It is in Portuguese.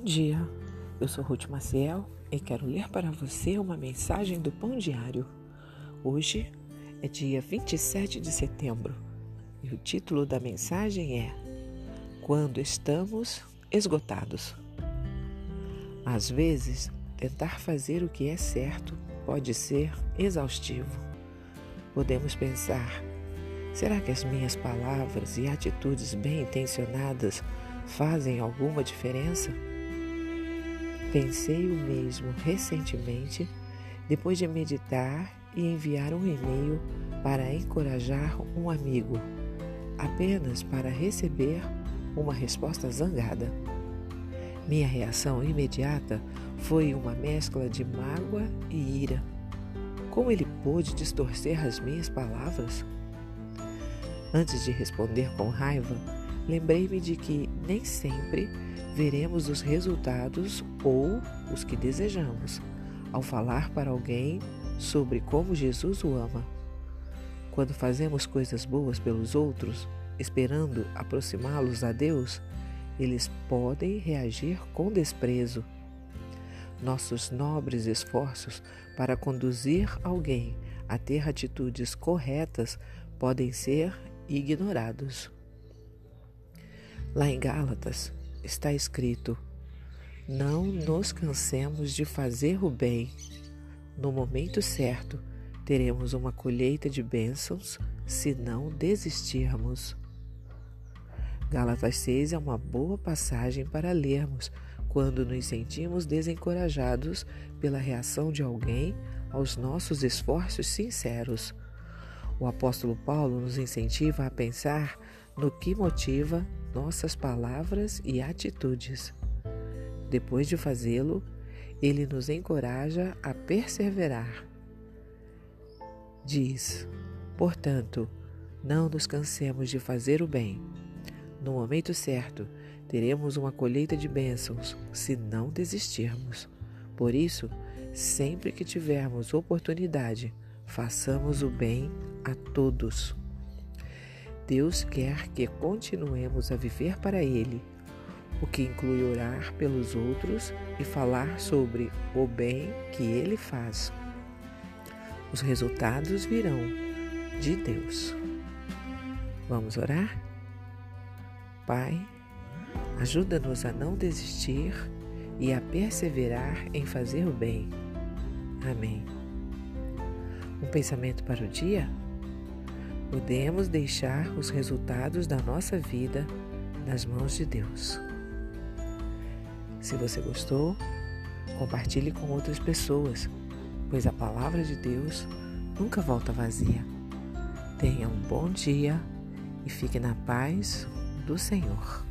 dia, eu sou Ruth Maciel e quero ler para você uma mensagem do Pão Diário. Hoje é dia 27 de setembro e o título da mensagem é Quando estamos esgotados. Às vezes, tentar fazer o que é certo pode ser exaustivo. Podemos pensar: será que as minhas palavras e atitudes bem intencionadas fazem alguma diferença? Pensei o mesmo recentemente, depois de meditar e enviar um e-mail para encorajar um amigo, apenas para receber uma resposta zangada. Minha reação imediata foi uma mescla de mágoa e ira. Como ele pôde distorcer as minhas palavras? Antes de responder com raiva, lembrei-me de que nem sempre veremos os resultados ou os que desejamos ao falar para alguém sobre como Jesus o ama. Quando fazemos coisas boas pelos outros, esperando aproximá-los a Deus, eles podem reagir com desprezo. Nossos nobres esforços para conduzir alguém a ter atitudes corretas podem ser ignorados. Lá em Gálatas, está escrito: Não nos cansemos de fazer o bem. No momento certo, teremos uma colheita de bênçãos se não desistirmos. Gálatas 6 é uma boa passagem para lermos quando nos sentimos desencorajados pela reação de alguém aos nossos esforços sinceros. O apóstolo Paulo nos incentiva a pensar no que motiva nossas palavras e atitudes. Depois de fazê-lo, ele nos encoraja a perseverar. Diz: portanto, não nos cansemos de fazer o bem. No momento certo, teremos uma colheita de bênçãos se não desistirmos. Por isso, sempre que tivermos oportunidade, façamos o bem a todos. Deus quer que continuemos a viver para Ele, o que inclui orar pelos outros e falar sobre o bem que Ele faz. Os resultados virão de Deus. Vamos orar? Pai, ajuda-nos a não desistir e a perseverar em fazer o bem. Amém. Um pensamento para o dia? Podemos deixar os resultados da nossa vida nas mãos de Deus. Se você gostou, compartilhe com outras pessoas, pois a palavra de Deus nunca volta vazia. Tenha um bom dia e fique na paz do Senhor.